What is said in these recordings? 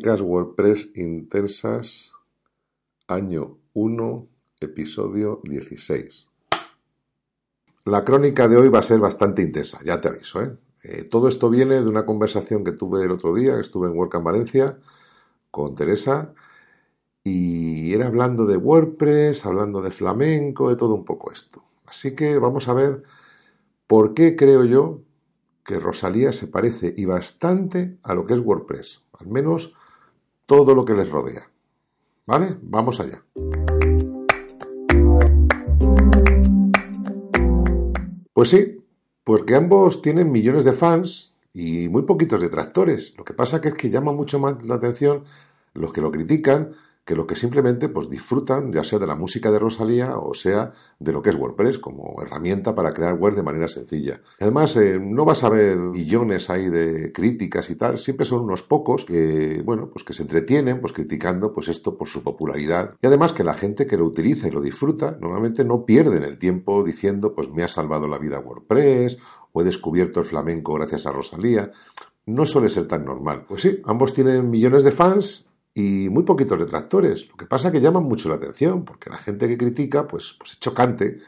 Crónicas WordPress intensas, año 1, episodio 16. La crónica de hoy va a ser bastante intensa, ya te aviso. ¿eh? Eh, todo esto viene de una conversación que tuve el otro día, estuve en WordCamp Valencia con Teresa, y era hablando de WordPress, hablando de flamenco, de todo un poco esto. Así que vamos a ver por qué creo yo que Rosalía se parece y bastante a lo que es WordPress, al menos todo lo que les rodea. ¿Vale? Vamos allá. Pues sí, porque ambos tienen millones de fans y muy poquitos detractores. Lo que pasa es que llama mucho más la atención los que lo critican que los que simplemente pues disfrutan ya sea de la música de Rosalía o sea de lo que es WordPress como herramienta para crear web de manera sencilla. Además, eh, no vas a ver millones ahí de críticas y tal, siempre son unos pocos que, bueno, pues que se entretienen pues criticando pues esto por su popularidad y además que la gente que lo utiliza y lo disfruta normalmente no pierden el tiempo diciendo pues me ha salvado la vida WordPress o he descubierto el flamenco gracias a Rosalía. No suele ser tan normal. Pues sí, ambos tienen millones de fans y muy poquitos detractores. Lo que pasa es que llaman mucho la atención, porque la gente que critica, pues, pues es chocante.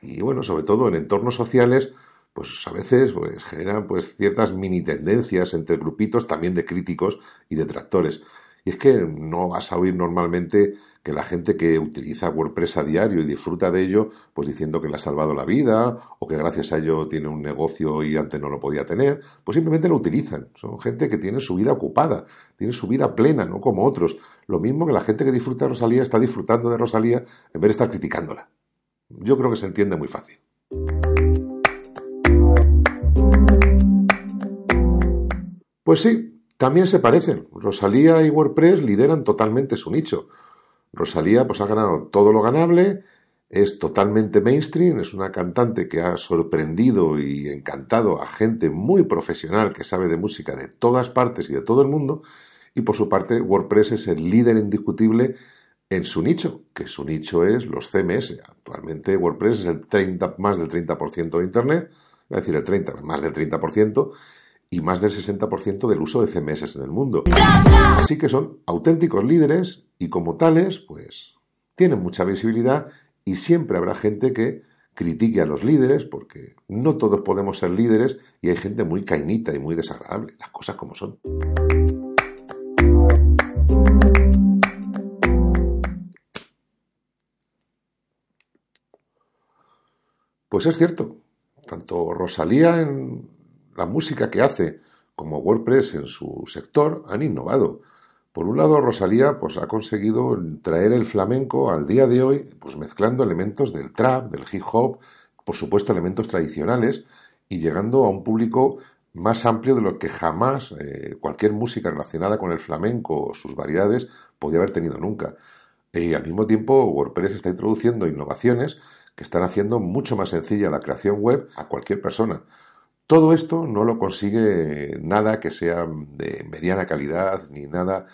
Y bueno, sobre todo en entornos sociales, pues a veces pues, generan pues ciertas mini tendencias entre grupitos también de críticos y detractores. Y es que no vas a oír normalmente que la gente que utiliza WordPress a diario y disfruta de ello, pues diciendo que le ha salvado la vida o que gracias a ello tiene un negocio y antes no lo podía tener, pues simplemente lo utilizan. Son gente que tiene su vida ocupada, tiene su vida plena, no como otros. Lo mismo que la gente que disfruta de Rosalía está disfrutando de Rosalía en vez de estar criticándola. Yo creo que se entiende muy fácil. Pues sí, también se parecen. Rosalía y WordPress lideran totalmente su nicho. Rosalía pues ha ganado todo lo ganable, es totalmente mainstream, es una cantante que ha sorprendido y encantado a gente muy profesional que sabe de música de todas partes y de todo el mundo, y por su parte WordPress es el líder indiscutible en su nicho, que su nicho es los CMS. Actualmente WordPress es el 30, más del 30% de Internet, es decir, el 30, más del 30%, y más del 60% del uso de CMS en el mundo. Así que son auténticos líderes y como tales, pues tienen mucha visibilidad y siempre habrá gente que critique a los líderes porque no todos podemos ser líderes y hay gente muy cainita y muy desagradable, las cosas como son. Pues es cierto, tanto Rosalía en la música que hace como WordPress en su sector han innovado. Por un lado, Rosalía pues, ha conseguido traer el flamenco al día de hoy, pues mezclando elementos del trap, del hip hop, por supuesto elementos tradicionales, y llegando a un público más amplio de lo que jamás eh, cualquier música relacionada con el flamenco o sus variedades podía haber tenido nunca. Y al mismo tiempo, WordPress está introduciendo innovaciones que están haciendo mucho más sencilla la creación web a cualquier persona. Todo esto no lo consigue nada que sea de mediana calidad ni nada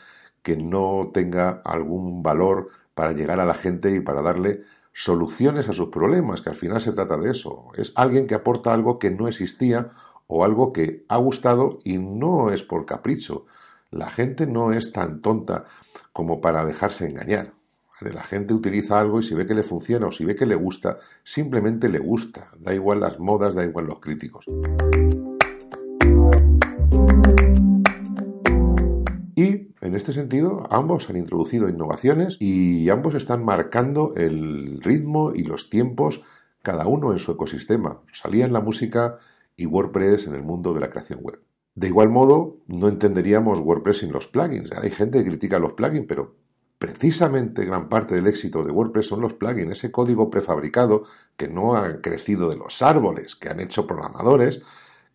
que no tenga algún valor para llegar a la gente y para darle soluciones a sus problemas, que al final se trata de eso. Es alguien que aporta algo que no existía o algo que ha gustado y no es por capricho. La gente no es tan tonta como para dejarse engañar. La gente utiliza algo y si ve que le funciona o si ve que le gusta, simplemente le gusta. Da igual las modas, da igual los críticos. Y en este sentido, ambos han introducido innovaciones y ambos están marcando el ritmo y los tiempos, cada uno en su ecosistema. Salía en la música y WordPress en el mundo de la creación web. De igual modo, no entenderíamos WordPress sin los plugins. Hay gente que critica los plugins, pero precisamente gran parte del éxito de WordPress son los plugins, ese código prefabricado que no ha crecido de los árboles que han hecho programadores,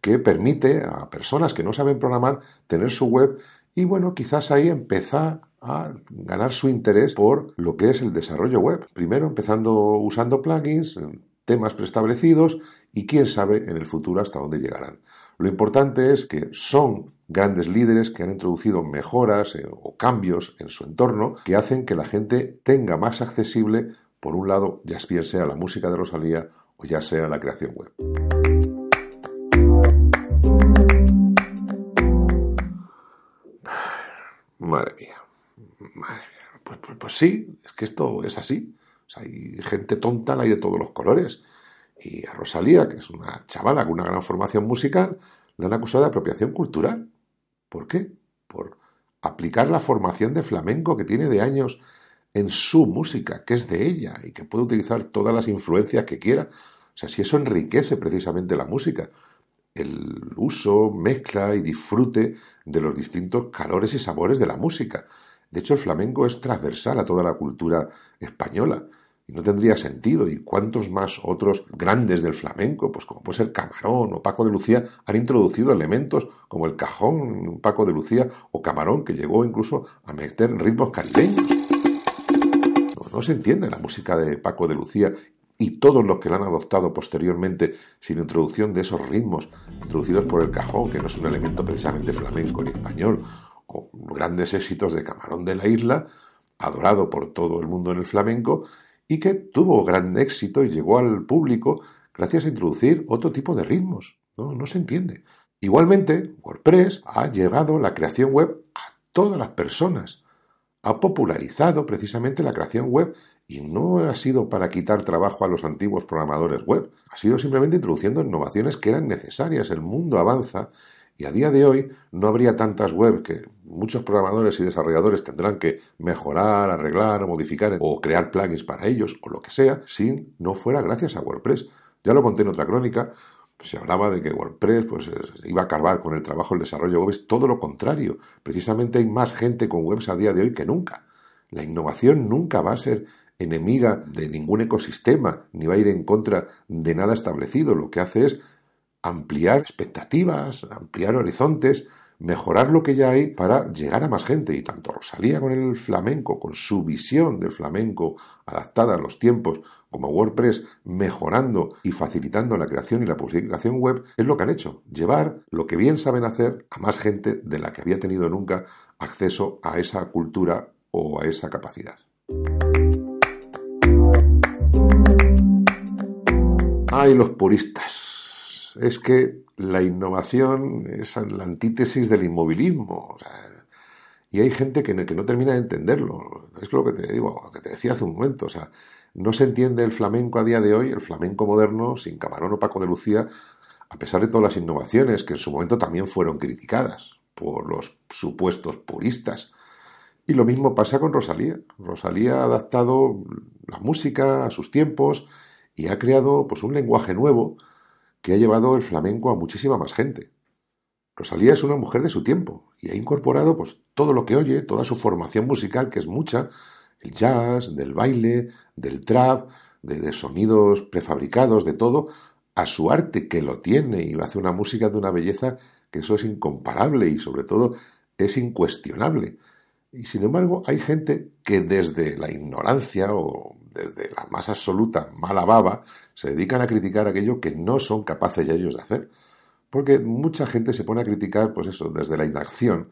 que permite a personas que no saben programar tener su web y bueno, quizás ahí empezar a ganar su interés por lo que es el desarrollo web. Primero empezando usando plugins, temas preestablecidos y quién sabe en el futuro hasta dónde llegarán. Lo importante es que son grandes líderes que han introducido mejoras eh, o cambios en su entorno que hacen que la gente tenga más accesible, por un lado, ya sea la música de Rosalía o ya sea la creación web. Madre mía, madre mía. Pues, pues, pues, sí, es que esto es así. hay gente tonta, hay de todos los colores. Y a Rosalía, que es una chavala con una gran formación musical, la han acusado de apropiación cultural. ¿Por qué? Por aplicar la formación de flamenco que tiene de años en su música, que es de ella y que puede utilizar todas las influencias que quiera. O sea, si eso enriquece precisamente la música, el uso, mezcla y disfrute de los distintos calores y sabores de la música. De hecho, el flamenco es transversal a toda la cultura española no tendría sentido. ¿Y cuántos más otros grandes del flamenco, pues como puede ser Camarón o Paco de Lucía, han introducido elementos como el cajón, Paco de Lucía o Camarón, que llegó incluso a meter ritmos caribeños? No, no se entiende la música de Paco de Lucía y todos los que la han adoptado posteriormente sin introducción de esos ritmos introducidos por el cajón, que no es un elemento precisamente flamenco ni español, o grandes éxitos de Camarón de la Isla, adorado por todo el mundo en el flamenco, y que tuvo gran éxito y llegó al público gracias a introducir otro tipo de ritmos. No, no se entiende. Igualmente, WordPress ha llegado la creación web a todas las personas. Ha popularizado precisamente la creación web y no ha sido para quitar trabajo a los antiguos programadores web. Ha sido simplemente introduciendo innovaciones que eran necesarias. El mundo avanza y a día de hoy no habría tantas webs que muchos programadores y desarrolladores tendrán que mejorar, arreglar, modificar o crear plugins para ellos o lo que sea, si no fuera gracias a WordPress. Ya lo conté en otra crónica, se hablaba de que WordPress pues, iba a acabar con el trabajo, el desarrollo web. Es todo lo contrario. Precisamente hay más gente con webs a día de hoy que nunca. La innovación nunca va a ser enemiga de ningún ecosistema, ni va a ir en contra de nada establecido. Lo que hace es ampliar expectativas, ampliar horizontes, mejorar lo que ya hay para llegar a más gente. Y tanto Rosalía con el flamenco, con su visión del flamenco adaptada a los tiempos, como WordPress mejorando y facilitando la creación y la publicación web, es lo que han hecho, llevar lo que bien saben hacer a más gente de la que había tenido nunca acceso a esa cultura o a esa capacidad. Ay, los puristas es que la innovación es la antítesis del inmovilismo. y hay gente que no, termina de entenderlo. Es lo que te digo, que te decía hace un momento. O sea, no se entiende el flamenco a día de hoy, el flamenco moderno, sin Camarón o Paco de Lucía, a pesar de todas las innovaciones que en su momento también fueron criticadas por los supuestos puristas. Y lo mismo pasa con Rosalía. Rosalía ha adaptado la música a sus tiempos y ha creado pues, un lenguaje nuevo que ha llevado el flamenco a muchísima más gente. Rosalía es una mujer de su tiempo y ha incorporado pues, todo lo que oye, toda su formación musical, que es mucha, el jazz, del baile, del trap, de, sonidos prefabricados, de todo, a su arte que lo tiene y hace una música de una belleza que eso es incomparable y sobre todo es incuestionable. Y sin embargo hay gente que desde la ignorancia o desde la más absoluta mala baba, se dedican a criticar aquello que no son capaces ya ellos de hacer. Porque mucha gente se pone a criticar, pues eso, desde la inacción.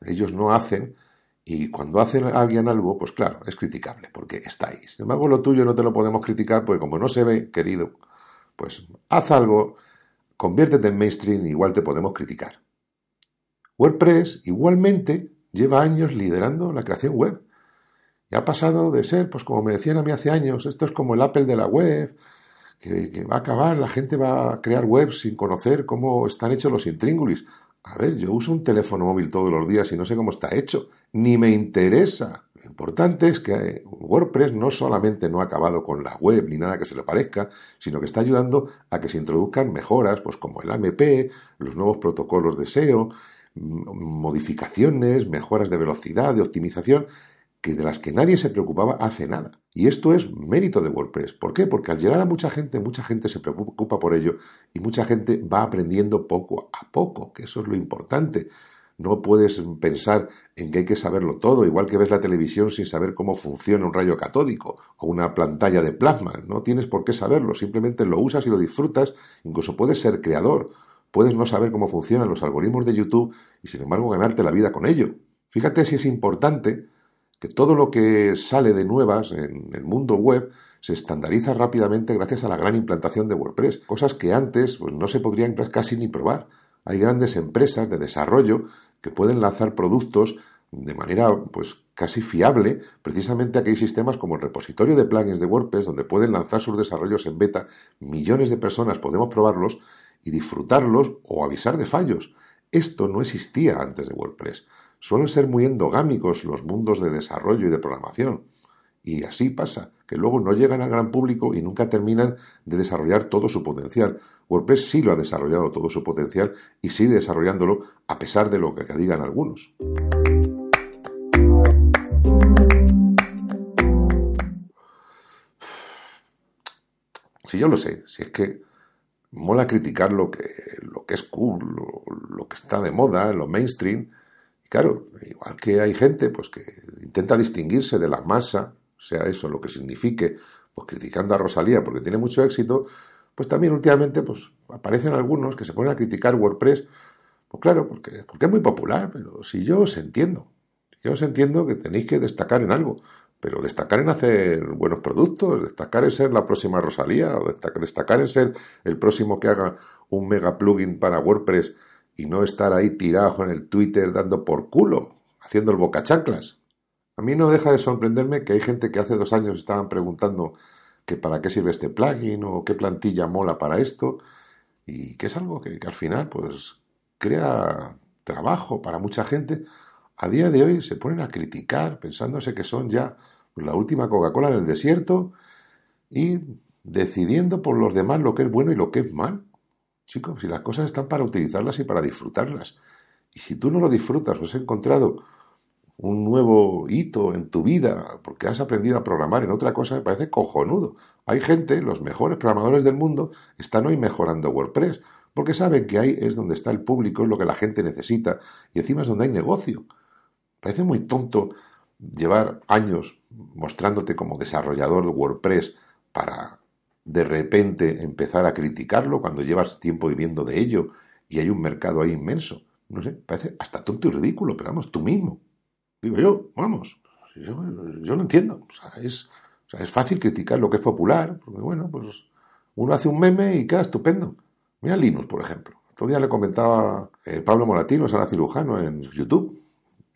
Ellos no hacen y cuando hace alguien algo, pues claro, es criticable, porque está ahí. Sin embargo, lo tuyo no te lo podemos criticar, porque como no se ve, querido, pues haz algo, conviértete en mainstream, igual te podemos criticar. WordPress igualmente lleva años liderando la creación web ha pasado de ser, pues como me decían a mí hace años, esto es como el Apple de la web, que, va a acabar, la gente va a crear webs sin conocer cómo están hechos los intríngulis. A ver, yo uso un teléfono móvil todos los días y no sé cómo está hecho, ni me interesa. Lo importante es que WordPress no solamente no ha acabado con la web ni nada que se le parezca, sino que está ayudando a que se introduzcan mejoras, pues como el AMP, los nuevos protocolos de SEO, modificaciones, mejoras de velocidad, de optimización, que de las que nadie se preocupaba hace nada. Y esto es mérito de WordPress. ¿Por qué? Porque al llegar a mucha gente, mucha gente se preocupa por ello y mucha gente va aprendiendo poco a poco, que eso es lo importante. No puedes pensar en que hay que saberlo todo, igual que ves la televisión sin saber cómo funciona un rayo catódico o una pantalla de plasma. No tienes por qué saberlo, simplemente lo usas y lo disfrutas. Incluso puedes ser creador, puedes no saber cómo funcionan los algoritmos de YouTube y sin embargo ganarte la vida con ello. Fíjate si es importante que todo lo que sale de nuevas en el mundo web se estandariza rápidamente gracias a la gran implantación de WordPress, cosas que antes pues, no se podrían casi ni probar. Hay grandes empresas de desarrollo que pueden lanzar productos de manera pues casi fiable, precisamente aquí hay sistemas como el repositorio de plugins de WordPress donde pueden lanzar sus desarrollos en beta, millones de personas podemos probarlos y disfrutarlos o avisar de fallos. Esto no existía antes de WordPress. Suelen ser muy endogámicos los mundos de desarrollo y de programación. Y así pasa, que luego no llegan al gran público y nunca terminan de desarrollar todo su potencial. WordPress sí lo ha desarrollado todo su potencial y sigue desarrollándolo a pesar de lo que digan algunos. Si yo lo sé, si es que mola criticar lo que, lo que es cool, lo, que está de moda, lo mainstream, claro, igual que hay gente pues que intenta distinguirse de la masa, sea eso lo que signifique, pues criticando a Rosalía porque tiene mucho éxito, pues también últimamente pues aparecen algunos que se ponen a criticar WordPress, pues claro, porque, porque es muy popular, pero si yo os entiendo, yo os entiendo que tenéis que destacar en algo, pero destacar en hacer buenos productos, destacar en ser la próxima Rosalía, o destacar en ser el próximo que haga un mega plugin para WordPress y no estar ahí tirado en el Twitter dando por culo, haciendo el bocachanclas. A mí no deja de sorprenderme que hay gente que hace dos años estaban preguntando que para qué sirve este plugin o qué plantilla mola para esto y que es algo que, al final pues crea trabajo para mucha gente. A día de hoy se ponen a criticar pensándose que son ya la última Coca-Cola en el desierto y decidiendo por los demás lo que es bueno y lo que es mal. Chicos, si las cosas están para utilizarlas y para disfrutarlas. Y si tú no lo disfrutas o has encontrado un nuevo hito en tu vida porque has aprendido a programar en otra cosa, me parece cojonudo. Hay gente, los mejores programadores del mundo, están hoy mejorando WordPress porque saben que ahí es donde está el público, es lo que la gente necesita y encima es donde hay negocio. Parece muy tonto llevar años mostrándote como desarrollador de WordPress para de repente empezar a criticarlo cuando llevas tiempo viviendo de ello y hay un mercado ahí inmenso. No sé, parece hasta tonto y ridículo, pero vamos, tú mismo. Digo yo, vamos, yo, yo lo entiendo. O sea, es, es fácil criticar lo que es popular, porque bueno, pues uno hace un meme y queda estupendo. Mira Linux, por ejemplo. Todavía le comentaba eh, Pablo Moratino, Sara Cirujano, en YouTube.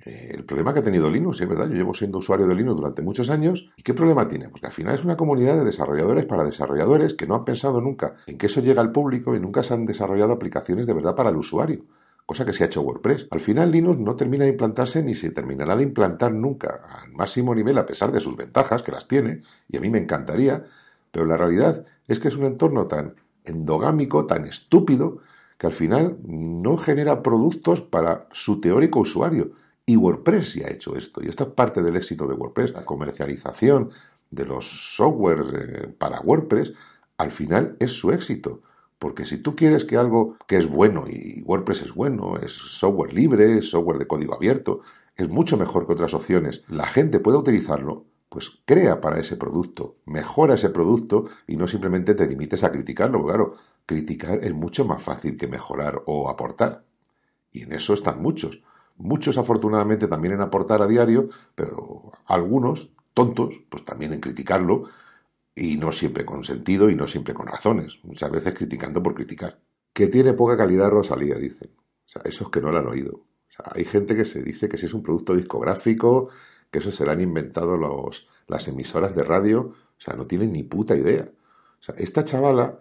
Eh, el problema que ha tenido Linux, es verdad, yo llevo siendo usuario de Linux durante muchos años. ¿Y qué problema tiene? Porque al final es una comunidad de desarrolladores para desarrolladores que no han pensado nunca en que eso llega al público y nunca se han desarrollado aplicaciones de verdad para el usuario. Cosa que se ha hecho WordPress. Al final Linux no termina de implantarse ni se terminará de implantar nunca al máximo nivel a pesar de sus ventajas, que las tiene, y a mí me encantaría, pero la realidad es que es un entorno tan endogámico, tan estúpido, que al final no genera productos para su teórico usuario, y WordPress ya ha hecho esto. Y esto es parte del éxito de WordPress. La comercialización de los softwares eh, para WordPress, al final es su éxito. Porque si tú quieres que algo que es bueno, y WordPress es bueno, es software libre, es software de código abierto, es mucho mejor que otras opciones, la gente puede utilizarlo, pues crea para ese producto, mejora ese producto y no simplemente te limites a criticarlo. Claro, criticar es mucho más fácil que mejorar o aportar. Y en eso están muchos. Muchos afortunadamente también en aportar a diario, pero algunos, tontos, pues también en criticarlo y no siempre con sentido y no siempre con razones, muchas veces criticando por criticar. Que tiene poca calidad Rosalía, dicen. O sea, esos que no lo han oído. O sea, hay gente que se dice que si es un producto discográfico, que eso se lo han inventado los, las emisoras de radio. O sea, no tienen ni puta idea. O sea, esta chavala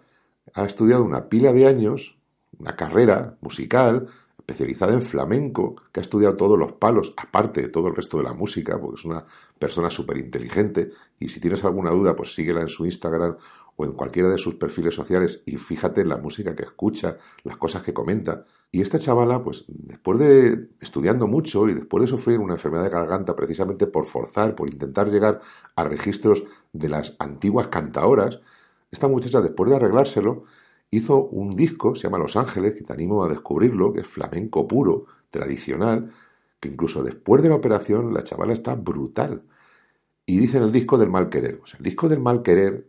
ha estudiado una pila de años, una carrera musical, especializada en flamenco, que ha estudiado todos los palos, aparte de todo el resto de la música, porque es una persona súper inteligente, y si tienes alguna duda, pues síguela en su Instagram o en cualquiera de sus perfiles sociales y fíjate en la música que escucha, las cosas que comenta. Y esta chavala, pues después de estudiando mucho y después de sufrir una enfermedad de garganta precisamente por forzar, por intentar llegar a registros de las antiguas cantaoras, esta muchacha, después de arreglárselo, hizo un disco, se llama Los Ángeles, que te animo a descubrirlo, que es flamenco puro, tradicional, que incluso después de la operación la chavala está brutal. Y dice en el disco del mal querer. O sea, el disco del mal querer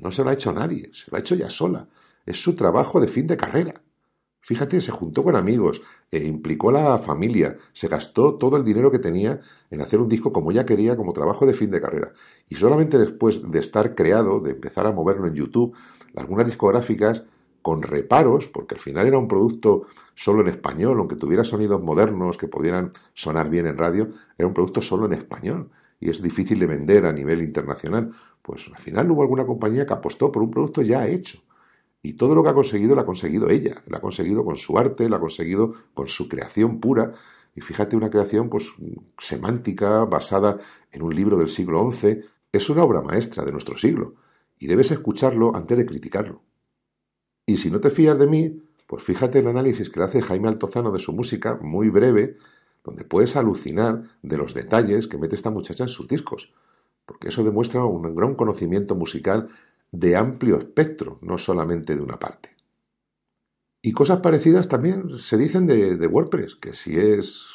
no se lo ha hecho nadie, se lo ha hecho ella sola. Es su trabajo de fin de carrera. Fíjate, se juntó con amigos, e implicó a la familia, se gastó todo el dinero que tenía en hacer un disco como ella quería, como trabajo de fin de carrera. Y solamente después de estar creado, de empezar a moverlo en YouTube, algunas discográficas, con reparos, porque al final era un producto solo en español, aunque tuviera sonidos modernos que pudieran sonar bien en radio, era un producto solo en español y es difícil de vender a nivel internacional. Pues al final hubo alguna compañía que apostó por un producto ya hecho. Y todo lo que ha conseguido lo ha conseguido ella, lo ha conseguido con su arte, lo ha conseguido con su creación pura. Y fíjate, una creación pues semántica, basada en un libro del siglo XI, es una obra maestra de nuestro siglo. Y debes escucharlo antes de criticarlo. Y si no te fías de mí, pues fíjate el análisis que le hace Jaime Altozano de su música, muy breve, donde puedes alucinar de los detalles que mete esta muchacha en sus discos, porque eso demuestra un gran conocimiento musical de amplio espectro, no solamente de una parte. Y cosas parecidas también se dicen de, WordPress, que si es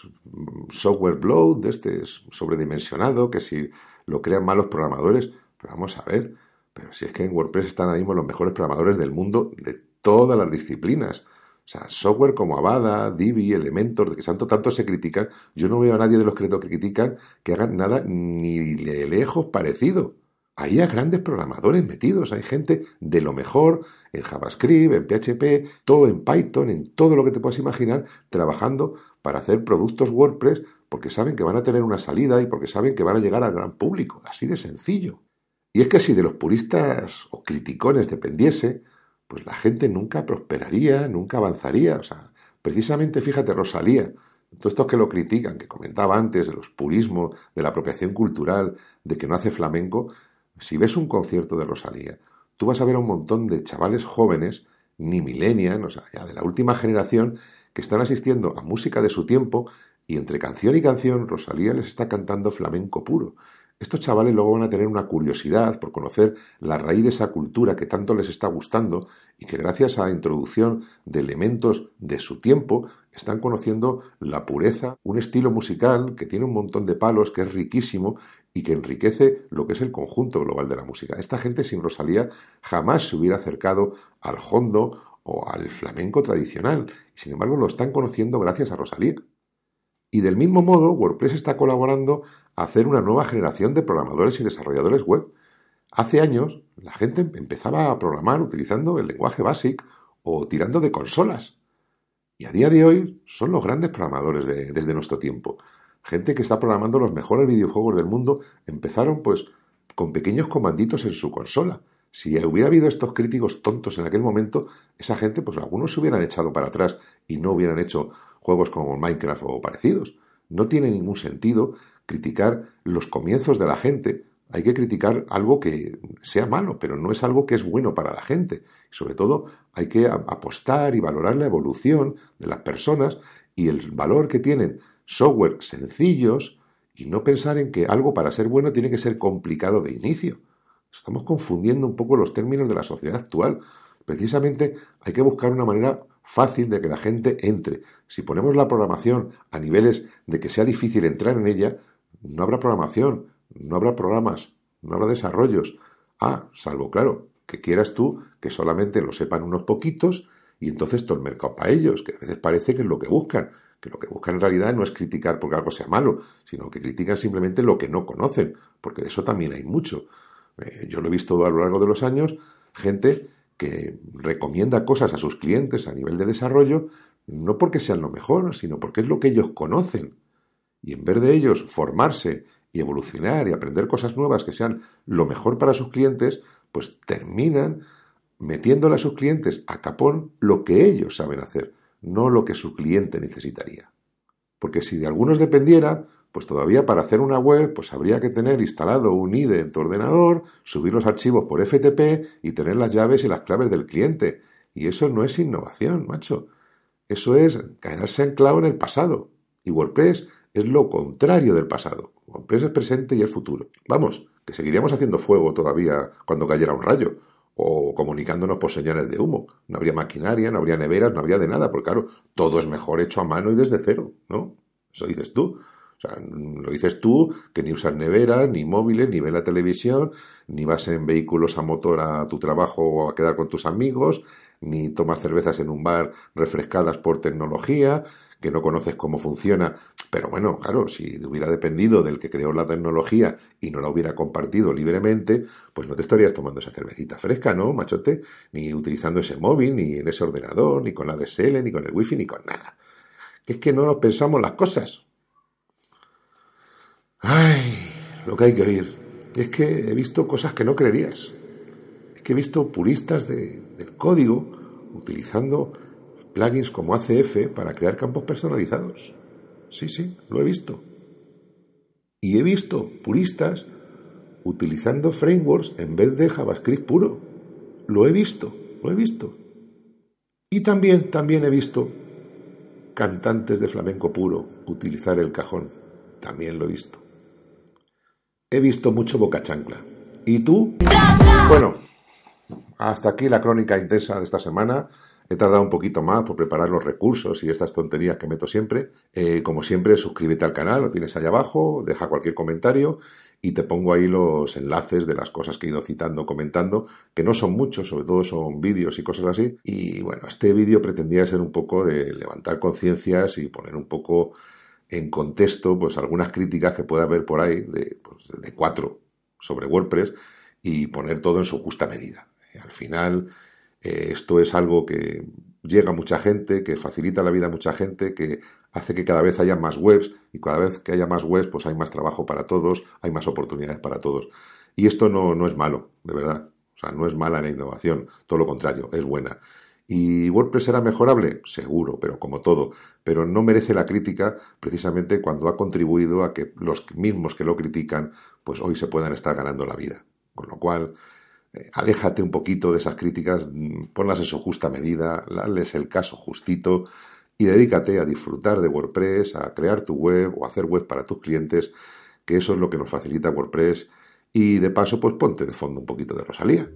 software bloat, de este es sobredimensionado, que si lo crean malos programadores, pero vamos a ver, pero si es que en WordPress están ahí mismo los mejores programadores del mundo de todas las disciplinas. O sea, software como Avada, Divi, Elementor, de que tanto, tanto se critican, yo no veo a nadie de los que critican que hagan nada ni lejos parecido. Ahí hay grandes programadores metidos, hay gente de lo mejor en JavaScript, en PHP, todo en Python, en todo lo que te puedas imaginar, trabajando para hacer productos WordPress porque saben que van a tener una salida y porque saben que van a llegar al gran público. Así de sencillo. Y es que si de los puristas o criticones dependiese, pues la gente nunca prosperaría, nunca avanzaría. O sea, precisamente fíjate, Rosalía, todos estos que lo critican, que comentaba antes de los purismos, de la apropiación cultural, de que no hace flamenco, si ves un concierto de Rosalía, tú vas a ver a un montón de chavales jóvenes, ni millennials, o sea, ya de la última generación, que están asistiendo a música de su tiempo y entre canción y canción Rosalía les está cantando flamenco puro. Estos chavales luego van a tener una curiosidad por conocer la raíz de esa cultura que tanto les está gustando y que gracias a la introducción de elementos de su tiempo están conociendo la pureza, un estilo musical que tiene un montón de palos, que es riquísimo y que enriquece lo que es el conjunto global de la música. Esta gente sin Rosalía jamás se hubiera acercado al hondo o al flamenco tradicional, y sin embargo lo están conociendo gracias a Rosalía. Y del mismo modo, WordPress está colaborando a hacer una nueva generación de programadores y desarrolladores web. Hace años, la gente empezaba a programar utilizando el lenguaje BASIC o tirando de consolas. Y a día de hoy son los grandes programadores desde nuestro tiempo. Gente que está programando los mejores videojuegos del mundo empezaron pues con pequeños comanditos en su consola. Si hubiera habido estos críticos tontos en aquel momento, esa gente, pues algunos se hubieran echado para atrás y no hubieran hecho juegos como Minecraft o parecidos. No tiene ningún sentido criticar los comienzos de la gente. Hay que criticar algo que sea malo, pero no es algo que es bueno para la gente. sobre todo hay que apostar y valorar la evolución de las personas y el valor que tienen software sencillos y no pensar en que algo para ser bueno tiene que ser complicado de inicio. Estamos confundiendo un poco los términos de la sociedad actual. Precisamente hay que buscar una manera fácil de que la gente entre. Si ponemos la programación a niveles de que sea difícil entrar en ella, no habrá programación, no habrá programas, no habrá desarrollos. Ah, salvo, claro, que quieras tú que solamente lo sepan unos poquitos y entonces todo el mercado para ellos, que a veces parece que es lo que buscan, que lo que buscan en realidad no es criticar porque algo sea malo, sino que critican simplemente lo que no conocen, porque de eso también hay mucho. Eh, yo lo he visto a lo largo de los años, gente que recomienda cosas a sus clientes a nivel de desarrollo, no porque sean lo mejor, sino porque es lo que ellos conocen. Y en vez de ellos formarse y evolucionar y aprender cosas nuevas que sean lo mejor para sus clientes, pues terminan metiéndole a sus clientes a capón lo que ellos saben hacer, no lo que su cliente necesitaría. Porque si de algunos dependiera, pues todavía para hacer una web, pues habría que tener instalado un IDE en tu ordenador, subir los archivos por FTP y tener las llaves y las claves del cliente. Y eso no es innovación, macho. Eso es quedarse anclado en el pasado. Y WordPress es lo contrario del pasado. WordPress es presente y es futuro. Vamos, que seguiríamos haciendo fuego todavía cuando cayera un rayo o comunicándonos por señales de humo. No habría maquinaria, no habría neveras, no habría de nada, porque claro, todo es mejor hecho a mano y desde cero, ¿no? Eso dices tú. Sea, lo dices tú, que ni usas neveras, ni móviles, ni ves la televisión, ni vas en vehículos a motor a tu trabajo o a quedar con tus amigos, ni tomas cervezas en un bar refrescadas por tecnología, que no conoces cómo funciona. Pero bueno, claro, si hubiera dependido del que creó la tecnología y no la hubiera compartido libremente, pues no te estarías tomando esa cervecita fresca, ¿no, machote? Ni utilizando ese móvil, ni en ese ordenador, ni con la DSL, ni con el wifi, ni con nada. Que es que no nos pensamos las cosas. Ay, lo que hay que oír. Es que he visto cosas que no creerías. Es que he visto puristas del código utilizando plugins como ACF para crear campos personalizados. Sí, sí, lo he visto. Y he visto puristas utilizando frameworks en vez de JavaScript puro. Lo he visto, lo he visto. Y también, también he visto cantantes de flamenco puro utilizar el cajón. También lo he visto. He visto mucho boca chancla. ¿Y tú? Bueno, hasta aquí la crónica intensa de esta semana. He tardado un poquito más por preparar los recursos y estas tonterías que meto siempre. Eh, como siempre, suscríbete al canal, lo tienes ahí abajo, deja cualquier comentario y te pongo ahí los enlaces de las cosas que he ido citando, comentando, que no son muchos, sobre todo son vídeos y cosas así. Y bueno, este vídeo pretendía ser un poco de levantar conciencias y poner un poco en contexto pues algunas críticas que pueda haber por ahí de, pues, de cuatro sobre WordPress y poner todo en su justa medida. Al final eh, esto es algo que llega a mucha gente, que facilita la vida a mucha gente, que hace que cada vez haya más webs y cada vez que haya más webs pues hay más trabajo para todos, hay más oportunidades para todos. Y esto no, no es malo, de verdad. O sea, no es mala la innovación, todo lo contrario, es buena. ¿Y WordPress será mejorable? Seguro, pero como todo. Pero no merece la crítica precisamente cuando ha contribuido a que los mismos que lo critican, pues hoy se puedan estar ganando la vida. Con lo cual, eh, aléjate un poquito de esas críticas, mm, ponlas en su justa medida, dales el caso justito y dedícate a disfrutar de WordPress, a crear tu web o hacer web para tus clientes, que eso es lo que nos facilita WordPress y de paso pues ponte de fondo un poquito de Rosalía.